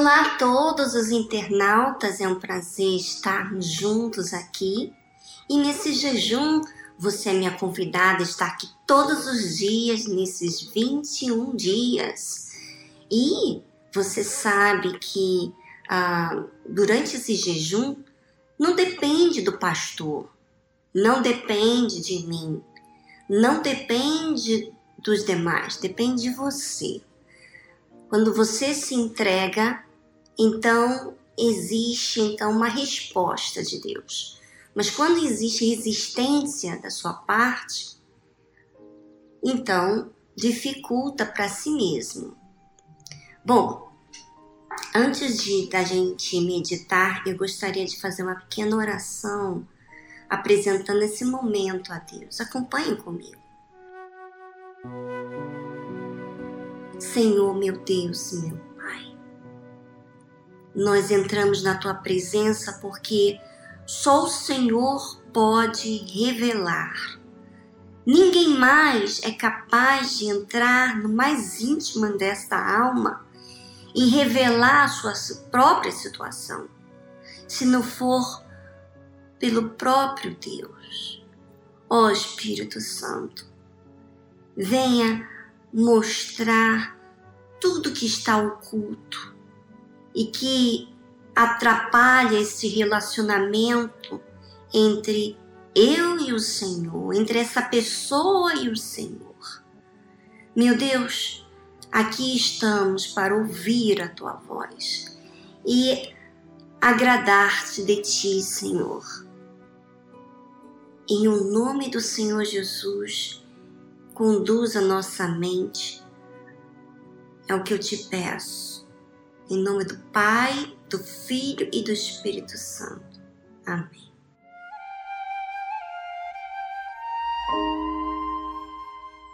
Olá a todos os internautas, é um prazer estarmos juntos aqui. E nesse jejum, você é minha convidada a estar aqui todos os dias, nesses 21 dias. E você sabe que ah, durante esse jejum, não depende do pastor, não depende de mim, não depende dos demais, depende de você. Quando você se entrega, então existe então uma resposta de Deus. Mas quando existe resistência da sua parte, então dificulta para si mesmo. Bom, antes de da gente meditar, eu gostaria de fazer uma pequena oração apresentando esse momento a Deus. Acompanhe comigo. Senhor, meu Deus, meu. Nós entramos na tua presença porque só o Senhor pode revelar. Ninguém mais é capaz de entrar no mais íntimo desta alma e revelar a sua própria situação, se não for pelo próprio Deus. Ó oh, Espírito Santo, venha mostrar tudo que está oculto e que atrapalha esse relacionamento entre eu e o Senhor, entre essa pessoa e o Senhor. Meu Deus, aqui estamos para ouvir a tua voz e agradar-te de ti, Senhor. Em o nome do Senhor Jesus, conduz a nossa mente. É o que eu te peço. Em nome do Pai, do Filho e do Espírito Santo. Amém.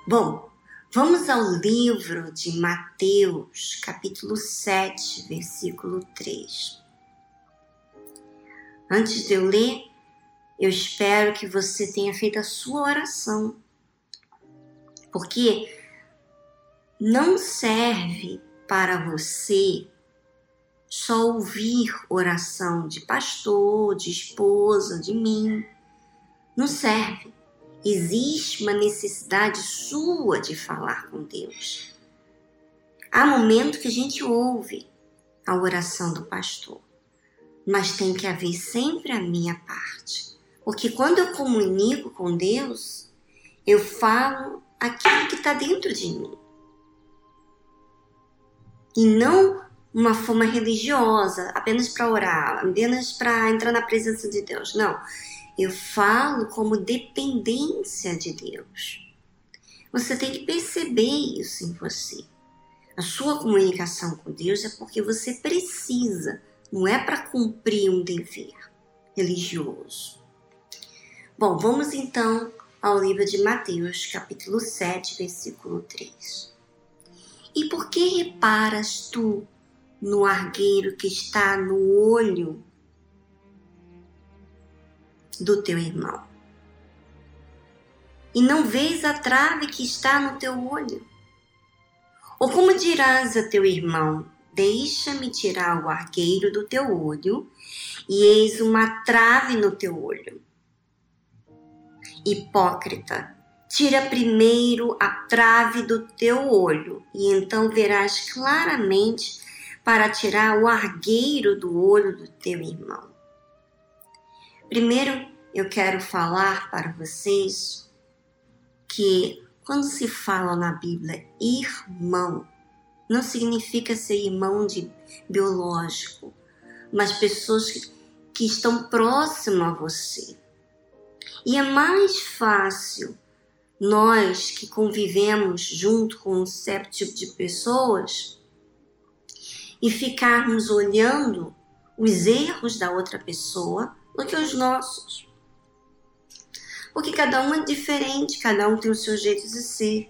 Bom, vamos ao livro de Mateus, capítulo 7, versículo 3. Antes de eu ler, eu espero que você tenha feito a sua oração porque não serve para você só ouvir oração de pastor, de esposa, de mim. Não serve. Existe uma necessidade sua de falar com Deus. Há momento que a gente ouve a oração do pastor, mas tem que haver sempre a minha parte. Porque quando eu comunico com Deus, eu falo aquilo que está dentro de mim. E não uma forma religiosa, apenas para orar, apenas para entrar na presença de Deus. Não. Eu falo como dependência de Deus. Você tem que perceber isso em você. A sua comunicação com Deus é porque você precisa, não é para cumprir um dever religioso. Bom, vamos então ao livro de Mateus, capítulo 7, versículo 3. E por que reparas tu no argueiro que está no olho do teu irmão? E não vês a trave que está no teu olho? Ou como dirás a teu irmão: Deixa-me tirar o argueiro do teu olho, e eis uma trave no teu olho? Hipócrita, tira primeiro a trave do teu olho, e então verás claramente para tirar o argueiro do olho do teu irmão. Primeiro, eu quero falar para vocês que quando se fala na Bíblia irmão, não significa ser irmão de biológico, mas pessoas que, que estão próximas a você. E é mais fácil nós que convivemos junto com um certo tipo de pessoas e ficarmos olhando os erros da outra pessoa do que os nossos. Porque cada um é diferente, cada um tem o seu jeito de ser.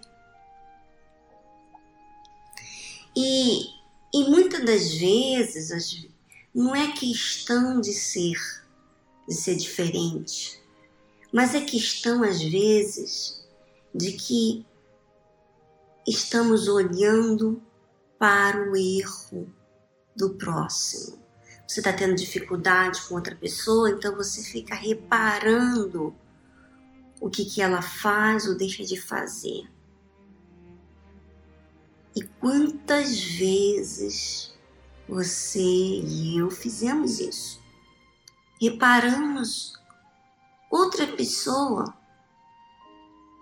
E, e muitas das vezes não é questão de ser, de ser diferente mas é questão, às vezes, de que estamos olhando para o erro do próximo. Você está tendo dificuldade com outra pessoa, então você fica reparando o que, que ela faz ou deixa de fazer. E quantas vezes você e eu fizemos isso? Reparamos outra pessoa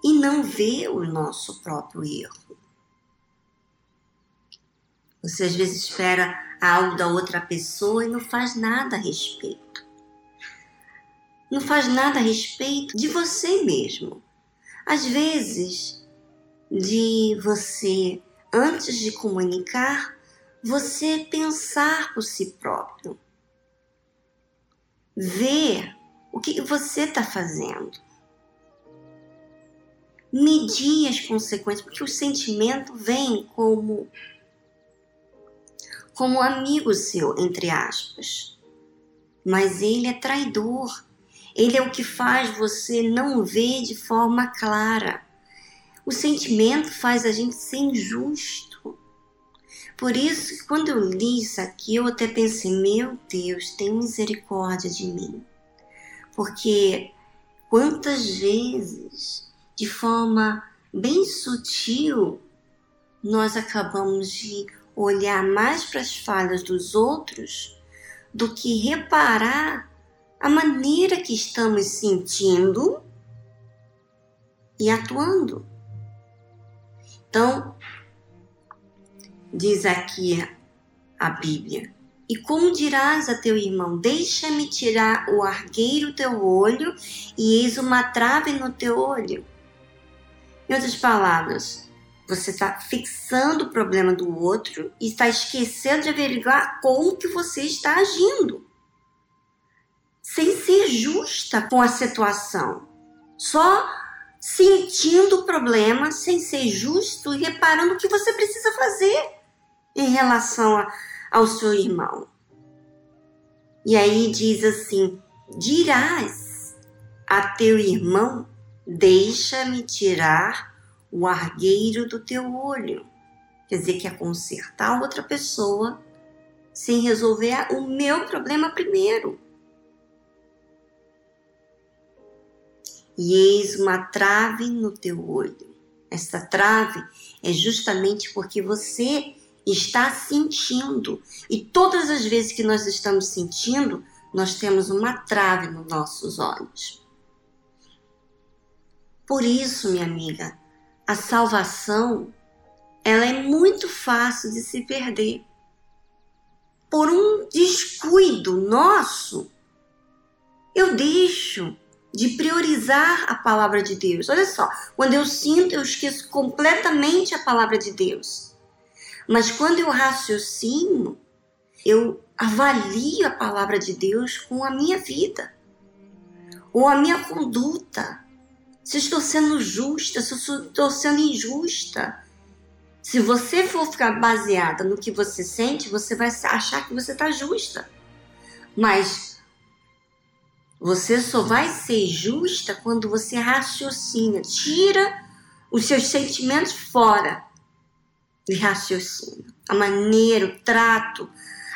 e não vê o nosso próprio erro. Você às vezes espera algo da outra pessoa e não faz nada a respeito. Não faz nada a respeito de você mesmo. Às vezes, de você, antes de comunicar, você pensar por si próprio. Ver o que você está fazendo medir as consequências, porque o sentimento vem como como amigo seu, entre aspas. Mas ele é traidor. Ele é o que faz você não ver de forma clara. O sentimento faz a gente ser injusto. Por isso, quando eu li isso aqui, eu até pensei: meu Deus, tem misericórdia de mim. Porque quantas vezes de forma bem sutil, nós acabamos de olhar mais para as falhas dos outros do que reparar a maneira que estamos sentindo e atuando. Então, diz aqui a Bíblia: E como dirás a teu irmão: Deixa-me tirar o argueiro teu olho, e eis uma trave no teu olho? Em outras palavras, você está fixando o problema do outro e está esquecendo de averiguar como que você está agindo. Sem ser justa com a situação. Só sentindo o problema, sem ser justo e reparando o que você precisa fazer em relação a, ao seu irmão. E aí diz assim: dirás a teu irmão Deixa-me tirar o argueiro do teu olho. Quer dizer, que é consertar outra pessoa sem resolver o meu problema primeiro. E eis uma trave no teu olho. Essa trave é justamente porque você está sentindo. E todas as vezes que nós estamos sentindo, nós temos uma trave nos nossos olhos. Por isso, minha amiga, a salvação ela é muito fácil de se perder. Por um descuido nosso, eu deixo de priorizar a palavra de Deus. Olha só, quando eu sinto, eu esqueço completamente a palavra de Deus. Mas quando eu raciocino, eu avalio a palavra de Deus com a minha vida ou a minha conduta se estou sendo justa, se estou sendo injusta. Se você for ficar baseada no que você sente, você vai achar que você está justa. Mas você só vai ser justa quando você raciocina, tira os seus sentimentos fora de raciocínio. A maneira, o trato,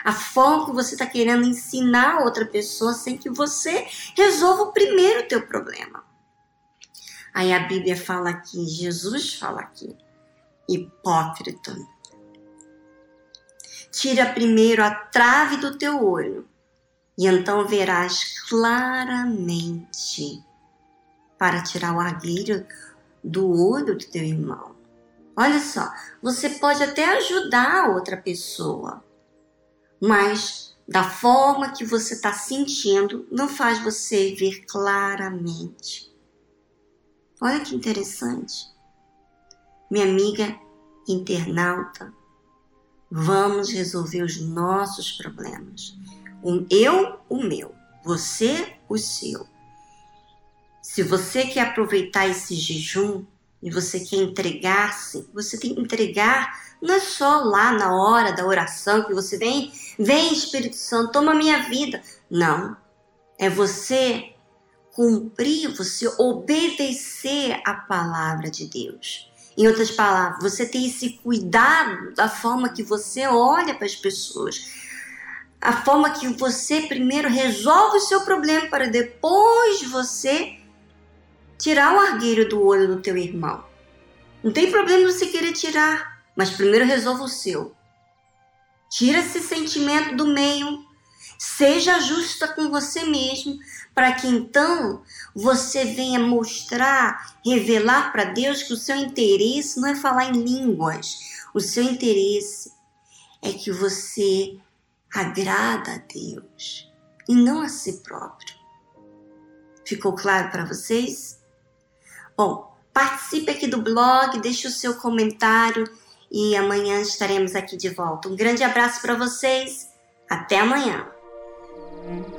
a forma que você está querendo ensinar a outra pessoa sem que você resolva primeiro o teu problema. Aí a Bíblia fala aqui, Jesus fala aqui, hipócrita. Tira primeiro a trave do teu olho, e então verás claramente para tirar o argueiro do olho do teu irmão. Olha só, você pode até ajudar a outra pessoa, mas da forma que você está sentindo, não faz você ver claramente. Olha que interessante. Minha amiga internauta, vamos resolver os nossos problemas. Eu, o meu. Você, o seu. Se você quer aproveitar esse jejum e você quer entregar-se, você tem que entregar não é só lá na hora da oração que você vem, vem Espírito Santo, toma minha vida. Não. É você cumprir, você obedecer a palavra de Deus. Em outras palavras, você tem esse cuidado da forma que você olha para as pessoas. a forma que você primeiro resolve o seu problema para depois você tirar o argueiro do olho do teu irmão. Não tem problema você querer tirar, mas primeiro resolva o seu. Tira esse sentimento do meio, seja justa com você mesmo, para que então você venha mostrar, revelar para Deus que o seu interesse não é falar em línguas, o seu interesse é que você agrada a Deus e não a si próprio. Ficou claro para vocês? Bom, participe aqui do blog, deixe o seu comentário e amanhã estaremos aqui de volta. Um grande abraço para vocês. Até amanhã. Mm-hmm.